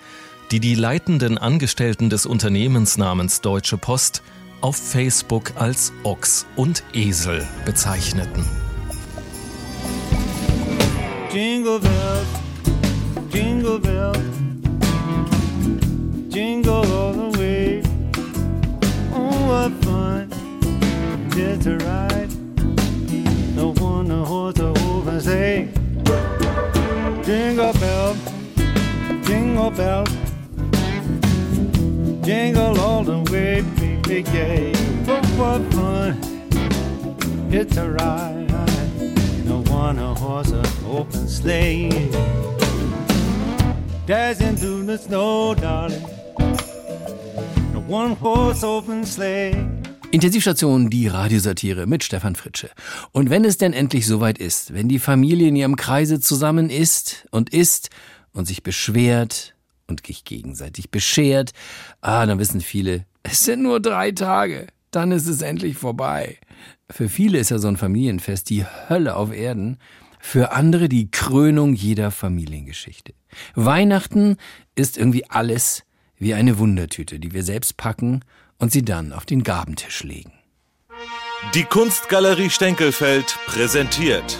die die leitenden Angestellten des Unternehmens namens Deutsche Post auf Facebook als Ochs und Esel bezeichneten. Jingle bells, jingle bells, jingle all the way. Oh, what fun just to ride. No one to hold the open say. Jingle bells, jingle bells, jingle all the way, baby, gay. Oh, what fun it's a ride. No one a horse, an open sleigh. Dashing through the snow, darling. No one horse open sleigh. Intensivstation, die Radiosatire mit Stefan Fritsche. Und wenn es denn endlich soweit ist, wenn die Familie in ihrem Kreise zusammen ist und isst und sich beschwert und sich gegenseitig beschert, ah, dann wissen viele, es sind nur drei Tage, dann ist es endlich vorbei. Für viele ist ja so ein Familienfest die Hölle auf Erden, für andere die Krönung jeder Familiengeschichte. Weihnachten ist irgendwie alles wie eine Wundertüte, die wir selbst packen und sie dann auf den Gabentisch legen. Die Kunstgalerie Stenkelfeld präsentiert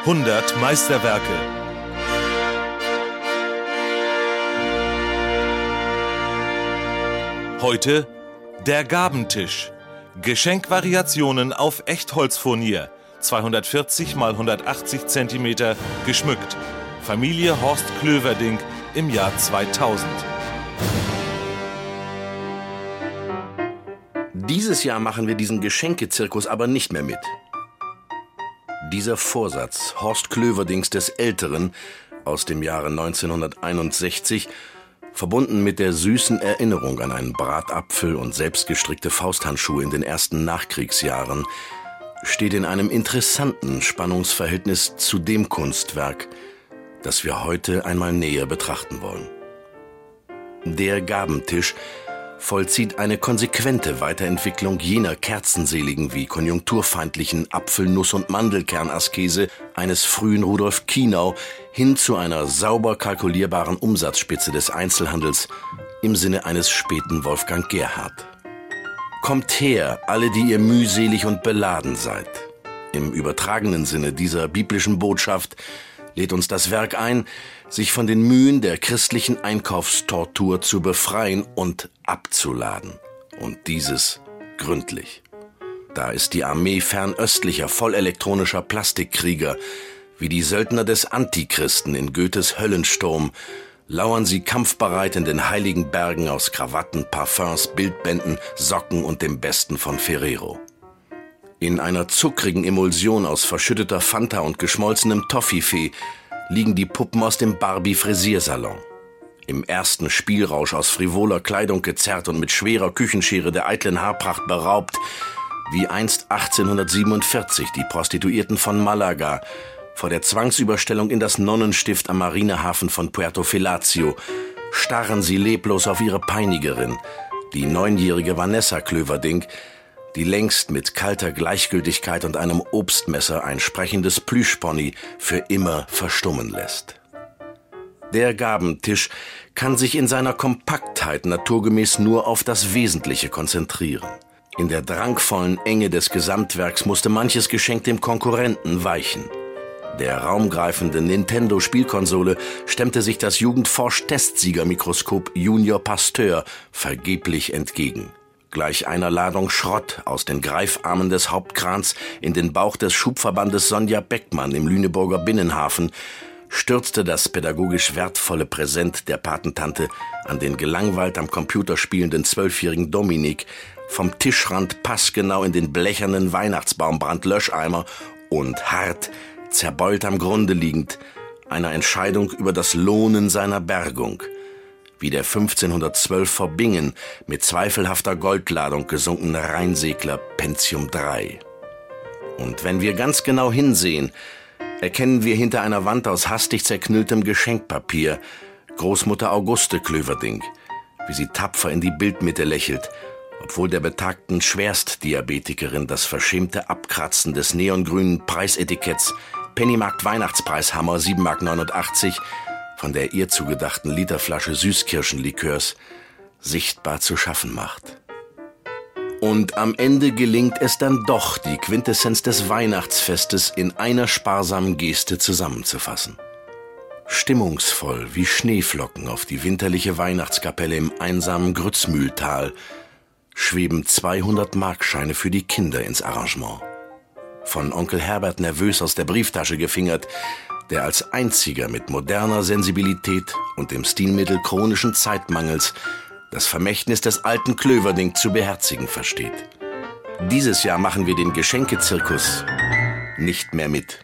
100 Meisterwerke. Heute der Gabentisch. Geschenkwariationen auf Echtholzfurnier. 240 x 180 cm geschmückt. Familie Horst Klöverding im Jahr 2000. Dieses Jahr machen wir diesen Geschenkezirkus aber nicht mehr mit. Dieser Vorsatz Horst Klöverdings des Älteren aus dem Jahre 1961, verbunden mit der süßen Erinnerung an einen Bratapfel und selbstgestrickte Fausthandschuhe in den ersten Nachkriegsjahren, steht in einem interessanten Spannungsverhältnis zu dem Kunstwerk, das wir heute einmal näher betrachten wollen. Der Gabentisch vollzieht eine konsequente Weiterentwicklung jener kerzenseligen wie konjunkturfeindlichen Apfel-, Nuss- und Mandelkernaskese eines frühen Rudolf Kienau hin zu einer sauber kalkulierbaren Umsatzspitze des Einzelhandels im Sinne eines späten Wolfgang Gerhard. Kommt her, alle, die ihr mühselig und beladen seid. Im übertragenen Sinne dieser biblischen Botschaft lädt uns das Werk ein, sich von den Mühen der christlichen Einkaufstortur zu befreien und abzuladen. Und dieses gründlich. Da ist die Armee fernöstlicher, vollelektronischer Plastikkrieger, wie die Söldner des Antichristen in Goethes Höllensturm, lauern sie kampfbereit in den heiligen Bergen aus Krawatten, Parfums, Bildbänden, Socken und dem Besten von Ferrero. In einer zuckrigen Emulsion aus verschütteter Fanta und geschmolzenem Toffifee liegen die Puppen aus dem Barbie-Frisiersalon. Im ersten Spielrausch aus frivoler Kleidung gezerrt und mit schwerer Küchenschere der eitlen Haarpracht beraubt, wie einst 1847 die Prostituierten von Malaga vor der Zwangsüberstellung in das Nonnenstift am Marinehafen von Puerto Filatio, starren sie leblos auf ihre Peinigerin, die neunjährige Vanessa Klöverding, die längst mit kalter Gleichgültigkeit und einem Obstmesser ein sprechendes Plüschpony für immer verstummen lässt. Der Gabentisch kann sich in seiner Kompaktheit naturgemäß nur auf das Wesentliche konzentrieren. In der drangvollen Enge des Gesamtwerks musste manches Geschenk dem Konkurrenten weichen. Der raumgreifende Nintendo-Spielkonsole stemmte sich das Jugendforsch-Testsiegermikroskop Junior Pasteur vergeblich entgegen gleich einer Ladung Schrott aus den Greifarmen des Hauptkrans in den Bauch des Schubverbandes Sonja Beckmann im Lüneburger Binnenhafen, stürzte das pädagogisch wertvolle Präsent der Patentante an den gelangweilt am Computer spielenden zwölfjährigen Dominik vom Tischrand passgenau in den blechernen Weihnachtsbaumbrandlöscheimer und hart, zerbeult am Grunde liegend, einer Entscheidung über das Lohnen seiner Bergung – wie der 1512 vor Bingen mit zweifelhafter Goldladung gesunkene Rheinsegler Pentium III. Und wenn wir ganz genau hinsehen, erkennen wir hinter einer Wand aus hastig zerknülltem Geschenkpapier Großmutter Auguste Klöverding, wie sie tapfer in die Bildmitte lächelt, obwohl der betagten Schwerstdiabetikerin das verschämte Abkratzen des neongrünen Preisetiketts Pennymarkt Weihnachtspreishammer 7,89 Mark von der ihr zugedachten Literflasche Süßkirschenlikörs sichtbar zu schaffen macht. Und am Ende gelingt es dann doch, die Quintessenz des Weihnachtsfestes in einer sparsamen Geste zusammenzufassen. Stimmungsvoll wie Schneeflocken auf die winterliche Weihnachtskapelle im einsamen Grützmühltal schweben 200 Markscheine für die Kinder ins Arrangement. Von Onkel Herbert nervös aus der Brieftasche gefingert, der als einziger mit moderner Sensibilität und dem Stilmittel chronischen Zeitmangels das Vermächtnis des alten Klöverding zu beherzigen versteht. Dieses Jahr machen wir den Geschenkezirkus nicht mehr mit.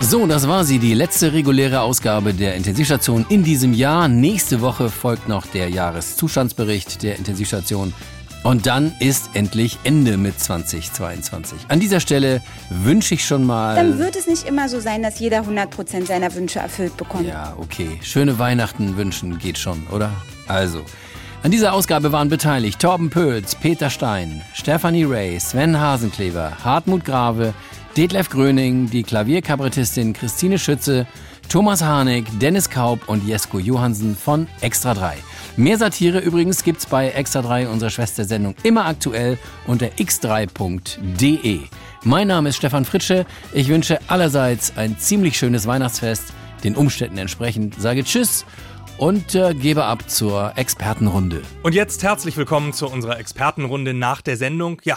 So, das war sie, die letzte reguläre Ausgabe der Intensivstation in diesem Jahr. Nächste Woche folgt noch der Jahreszustandsbericht der Intensivstation. Und dann ist endlich Ende mit 2022. An dieser Stelle wünsche ich schon mal. Dann wird es nicht immer so sein, dass jeder 100% seiner Wünsche erfüllt bekommt. Ja, okay. Schöne Weihnachten wünschen geht schon, oder? Also. An dieser Ausgabe waren beteiligt Torben Pöls, Peter Stein, Stephanie Ray, Sven Hasenklever, Hartmut Grave, Detlef Gröning, die Klavierkabarettistin Christine Schütze, Thomas Harnik, Dennis Kaub und Jesko Johansen von Extra 3. Mehr Satire übrigens gibt's bei Extra 3, unserer Schwestersendung, immer aktuell unter x3.de. Mein Name ist Stefan Fritsche. Ich wünsche allerseits ein ziemlich schönes Weihnachtsfest. Den Umständen entsprechend sage Tschüss und äh, gebe ab zur Expertenrunde. Und jetzt herzlich willkommen zu unserer Expertenrunde nach der Sendung. Ja,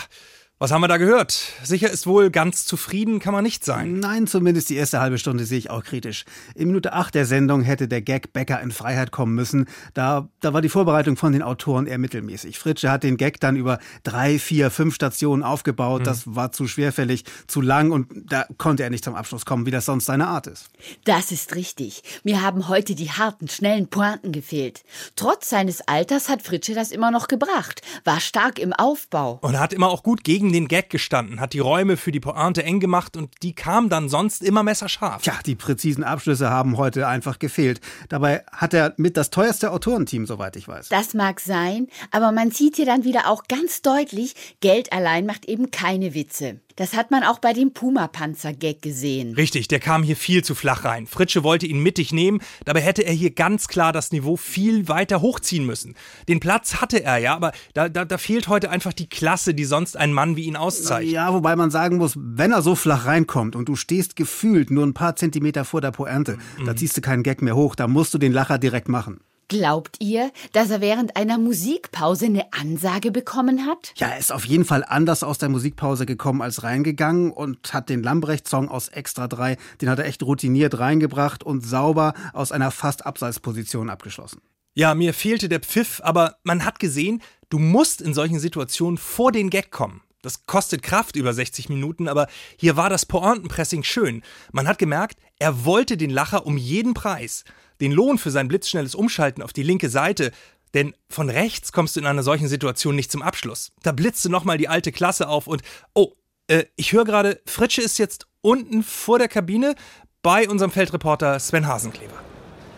was haben wir da gehört? Sicher ist wohl ganz zufrieden kann man nicht sein. Nein, zumindest die erste halbe Stunde sehe ich auch kritisch. In Minute 8 der Sendung hätte der Gag Bäcker in Freiheit kommen müssen. Da, da war die Vorbereitung von den Autoren eher mittelmäßig. Fritsche hat den Gag dann über drei, vier, fünf Stationen aufgebaut. Mhm. Das war zu schwerfällig, zu lang und da konnte er nicht zum Abschluss kommen, wie das sonst seine Art ist. Das ist richtig. Mir haben heute die harten, schnellen Pointen gefehlt. Trotz seines Alters hat Fritsche das immer noch gebracht, war stark im Aufbau. Und hat immer auch gut gegen den Gag gestanden, hat die Räume für die Pointe eng gemacht und die kam dann sonst immer messerscharf. Tja, die präzisen Abschlüsse haben heute einfach gefehlt. Dabei hat er mit das teuerste Autorenteam, soweit ich weiß. Das mag sein, aber man sieht hier dann wieder auch ganz deutlich, Geld allein macht eben keine Witze. Das hat man auch bei dem Puma-Panzer-Gag gesehen. Richtig, der kam hier viel zu flach rein. Fritsche wollte ihn mittig nehmen, dabei hätte er hier ganz klar das Niveau viel weiter hochziehen müssen. Den Platz hatte er ja, aber da, da, da fehlt heute einfach die Klasse, die sonst ein Mann wie ihn auszeichnet. Ja, wobei man sagen muss, wenn er so flach reinkommt und du stehst gefühlt nur ein paar Zentimeter vor der Pointe, Mhm. da ziehst du keinen Gag mehr hoch, da musst du den Lacher direkt machen. Glaubt ihr, dass er während einer Musikpause eine Ansage bekommen hat? Ja, er ist auf jeden Fall anders aus der Musikpause gekommen als reingegangen und hat den Lambrecht-Song aus Extra 3, den hat er echt routiniert reingebracht und sauber aus einer fast Abseitsposition abgeschlossen. Ja, mir fehlte der Pfiff, aber man hat gesehen, du musst in solchen Situationen vor den Gag kommen. Das kostet Kraft über 60 Minuten, aber hier war das Pointenpressing schön. Man hat gemerkt, er wollte den Lacher um jeden Preis. Den Lohn für sein blitzschnelles Umschalten auf die linke Seite, denn von rechts kommst du in einer solchen Situation nicht zum Abschluss. Da blitzte nochmal die alte Klasse auf und, oh, äh, ich höre gerade, Fritsche ist jetzt unten vor der Kabine bei unserem Feldreporter Sven Hasenkleber.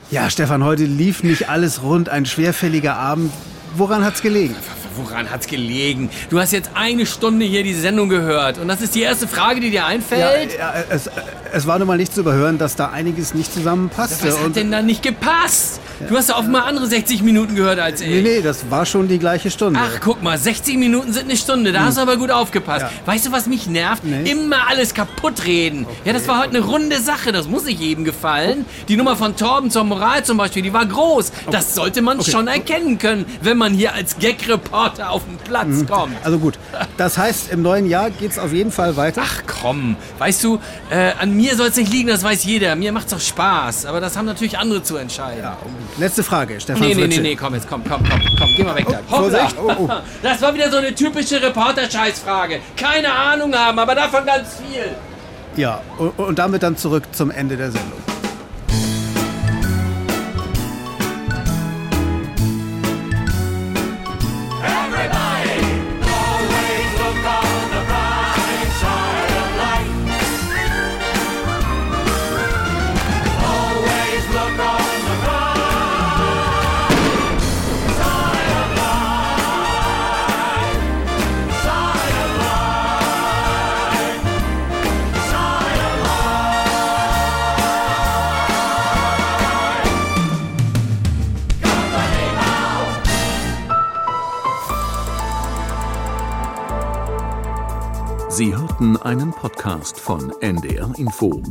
Ja, Stefan, heute lief nicht alles rund, ein schwerfälliger Abend. Woran hat's gelegen? Woran hat's gelegen? Du hast jetzt eine Stunde hier die Sendung gehört und das ist die erste Frage, die dir einfällt? Ja, ja, es, es war nun mal nicht zu überhören, dass da einiges nicht zusammenpasste. Was hat denn da nicht gepasst? Du hast ja offenbar andere 60 Minuten gehört als ich. Nee, nee, das war schon die gleiche Stunde. Ach, guck mal, 60 Minuten sind eine Stunde. Da Hm. hast du aber gut aufgepasst. Ja. Weißt du, was mich nervt? Immer alles kaputt reden. Ja, das war heute eine runde Sache. Das muss nicht jedem gefallen. Die Nummer von Torben zur Moral zum Beispiel, die war groß. Das sollte man Okay. schon erkennen können, wenn man hier als Gag-Reporter auf den Platz Mhm. kommt. Also gut, das heißt, im neuen Jahr geht's auf jeden Fall weiter. Ach komm, weißt du, äh, an mir soll es nicht liegen, das weiß jeder. Mir macht's doch Spaß. Aber das haben natürlich andere zu entscheiden. Letzte Frage, Stefan Nee, nee, nee, nee, komm jetzt, komm, komm, komm, komm, geh mal weg da. Oh, Hoppla. Vorsicht, oh, oh. Das war wieder so eine typische Reporter-Scheißfrage. Keine Ahnung haben, aber davon ganz viel. Ja, und damit dann zurück zum Ende der Sendung. Hörten einen Podcast von NDR Info.